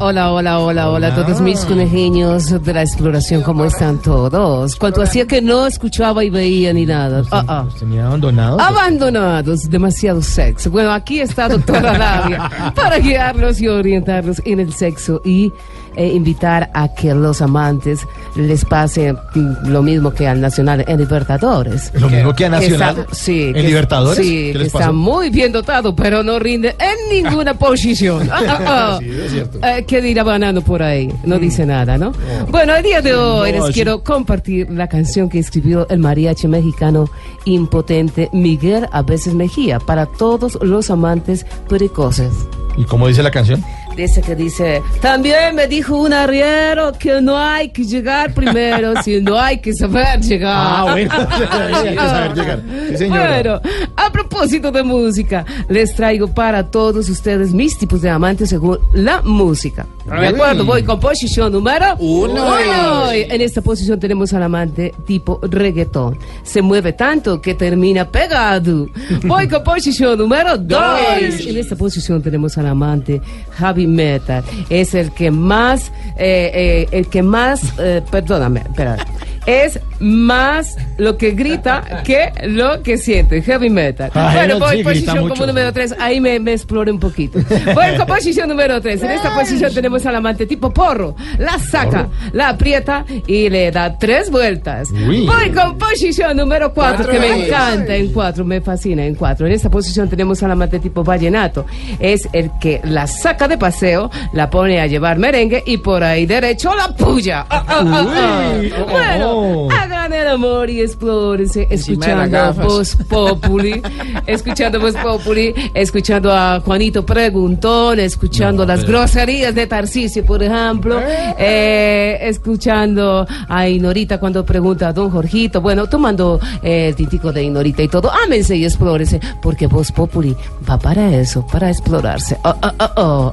Hola, hola, hola, hola a todos mis conejillos de la exploración, ¿cómo están todos? Cuanto hacía que no escuchaba y veía ni nada. Ah, ah. ¿Tenía abandonados? Abandonados, demasiado sexo. Bueno, aquí está doctora Labia para guiarlos y orientarlos en el sexo y eh, invitar a que los amantes les pase mm, lo mismo que al Nacional en Libertadores. ¿Lo mismo que a Nacional? está- sí, ¿En que- Libertadores? Sí, ¿Qué que está muy bien dotado, pero no rinde en ninguna posición. Ah, ah, ah. Sí, es cierto. Eh, ¿Qué dirá Banano por ahí? No dice nada, ¿no? Bueno, el día de hoy No, les sí. quiero compartir la canción que escribió el mariachi mexicano impotente Miguel a veces Mejía para todos los amantes precoces. ¿Y cómo dice la canción? Dice que dice, también me dijo un arriero que no hay que llegar primero, sino hay que saber llegar. Ah, bueno. Hay que saber llegar. Sí. Bueno, a propósito de música, les traigo para todos ustedes mis tipos de amantes según la música. ¿De acuerdo? Voy con posición número uno. En esta posición tenemos al amante tipo reggaetón. Se mueve tanto que termina pegado. Voy con posición número dos. En esta posición tenemos al amante heavy metal. Es el que más, eh, eh, el que más, eh, perdóname, espera. Es más lo que grita que lo que siente. Heavy metal. Ay, bueno, no, voy sí, posición mucho. como número tres. Ahí me, me explore un poquito. Voy con posición número tres. En esta posición tenemos al amante tipo porro. La saca, la aprieta y le da tres vueltas. Uy. Voy con posición número cuatro, que me encanta. En cuatro, me fascina. En cuatro. En esta posición tenemos al amante tipo vallenato. Es el que la saca de paseo, la pone a llevar merengue y por ahí derecho la puya. Ah, ah, ah, ah. Bueno, Oh. hagan el amor y las escuchando gafas. Voz Populi, escuchando Voz Populi, escuchando a Juanito Preguntón, escuchando No, las pero- groserías de Tarcisio, por ejemplo, eh, escuchando a Inorita cuando pregunta a Don Jorgito, bueno, tomando eh, el tintico de Inorita y todo, ámense y explórense, porque Voz Populi va para eso, para explorarse. Oh, oh, oh, oh.